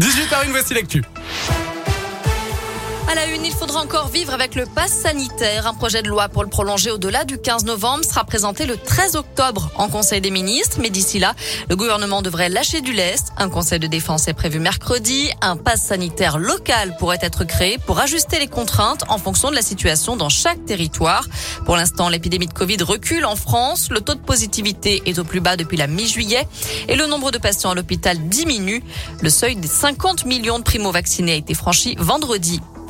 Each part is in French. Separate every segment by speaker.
Speaker 1: 18h01, voici l'actu.
Speaker 2: À la une, il faudra encore vivre avec le pass sanitaire. Un projet de loi pour le prolonger au-delà du 15 novembre sera présenté le 13 octobre en Conseil des ministres. Mais d'ici là, le gouvernement devrait lâcher du lest. Un conseil de défense est prévu mercredi. Un pass sanitaire local pourrait être créé pour ajuster les contraintes en fonction de la situation dans chaque territoire. Pour l'instant, l'épidémie de Covid recule en France. Le taux de positivité est au plus bas depuis la mi-juillet et le nombre de patients à l'hôpital diminue. Le seuil des 50 millions de primo-vaccinés a été franchi vendredi.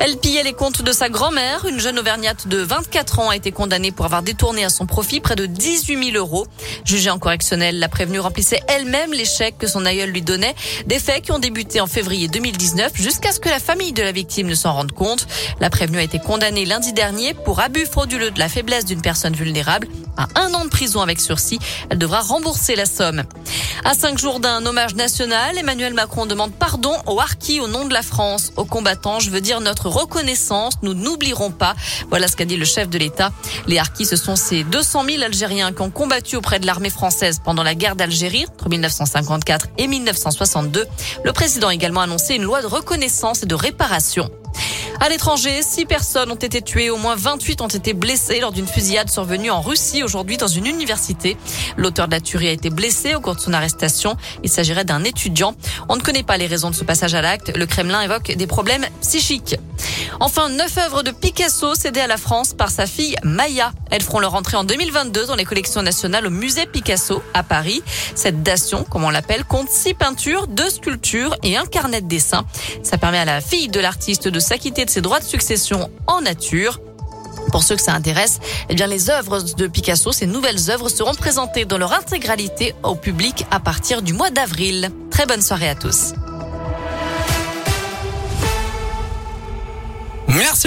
Speaker 2: Elle pillait les comptes de sa grand-mère. Une jeune auvergnate de 24 ans a été condamnée pour avoir détourné à son profit près de 18 000 euros. Jugée en correctionnel, la prévenue remplissait elle-même les chèques que son aïeul lui donnait. Des faits qui ont débuté en février 2019 jusqu'à ce que la famille de la victime ne s'en rende compte. La prévenue a été condamnée lundi dernier pour abus frauduleux de la faiblesse d'une personne vulnérable à un an de prison avec sursis. Elle devra rembourser la somme. À cinq jours d'un hommage national, Emmanuel Macron demande pardon aux harkis au nom de la France. Aux combattants, je veux dire notre reconnaissance. Nous n'oublierons pas. Voilà ce qu'a dit le chef de l'État. Les harkis, ce sont ces 200 000 Algériens qui ont combattu auprès de l'armée française pendant la guerre d'Algérie entre 1954 et 1962. Le président a également annoncé une loi de reconnaissance et de réparation. À l'étranger, six personnes ont été tuées, au moins 28 ont été blessées lors d'une fusillade survenue en Russie aujourd'hui dans une université. L'auteur de la tuerie a été blessé au cours de son arrestation. Il s'agirait d'un étudiant. On ne connaît pas les raisons de ce passage à l'acte. Le Kremlin évoque des problèmes psychiques. Enfin, neuf œuvres de Picasso cédées à la France par sa fille Maya. Elles feront leur entrée en 2022 dans les collections nationales au musée Picasso à Paris. Cette dation, comme on l'appelle, compte six peintures, deux sculptures et un carnet de dessin. Ça permet à la fille de l'artiste de s'acquitter de ses droits de succession en nature. Pour ceux que ça intéresse, eh bien, les œuvres de Picasso, ces nouvelles œuvres seront présentées dans leur intégralité au public à partir du mois d'avril. Très bonne soirée à tous.
Speaker 1: Merci.